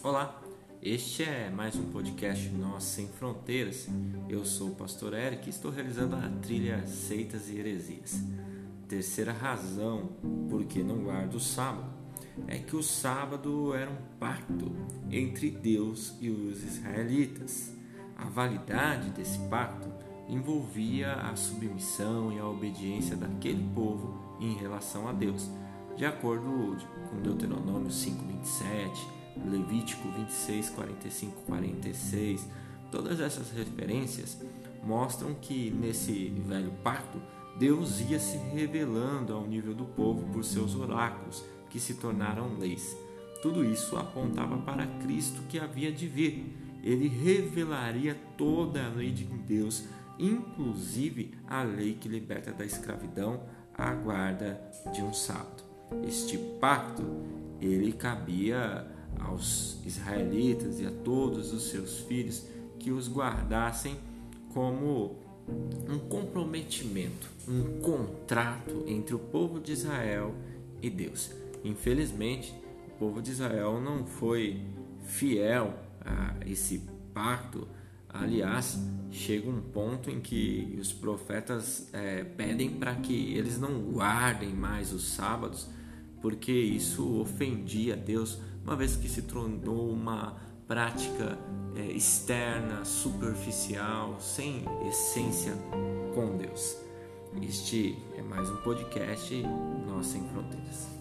Olá, este é mais um podcast Nós Sem Fronteiras. Eu sou o pastor Eric e estou realizando a trilha Seitas e Heresias. Terceira razão por que não guardo o sábado é que o sábado era um pacto entre Deus e os israelitas. A validade desse pacto envolvia a submissão e a obediência daquele povo em relação a Deus, de acordo com Deuteronômio 5:27 Levítico 26, 45, 46, todas essas referências mostram que nesse velho pacto Deus ia se revelando ao nível do povo por seus oráculos, que se tornaram leis. Tudo isso apontava para Cristo que havia de vir. Ele revelaria toda a lei de Deus, inclusive a lei que liberta da escravidão à guarda de um sábado. Este pacto, ele cabia aos israelitas e a todos os seus filhos que os guardassem como um comprometimento, um contrato entre o povo de Israel e Deus. Infelizmente, o povo de Israel não foi fiel a esse pacto. Aliás, chega um ponto em que os profetas é, pedem para que eles não guardem mais os sábados, porque isso ofendia Deus, uma vez que se tornou uma prática é, externa, superficial, sem essência com Deus. Este é mais um podcast Nós Sem Fronteiras.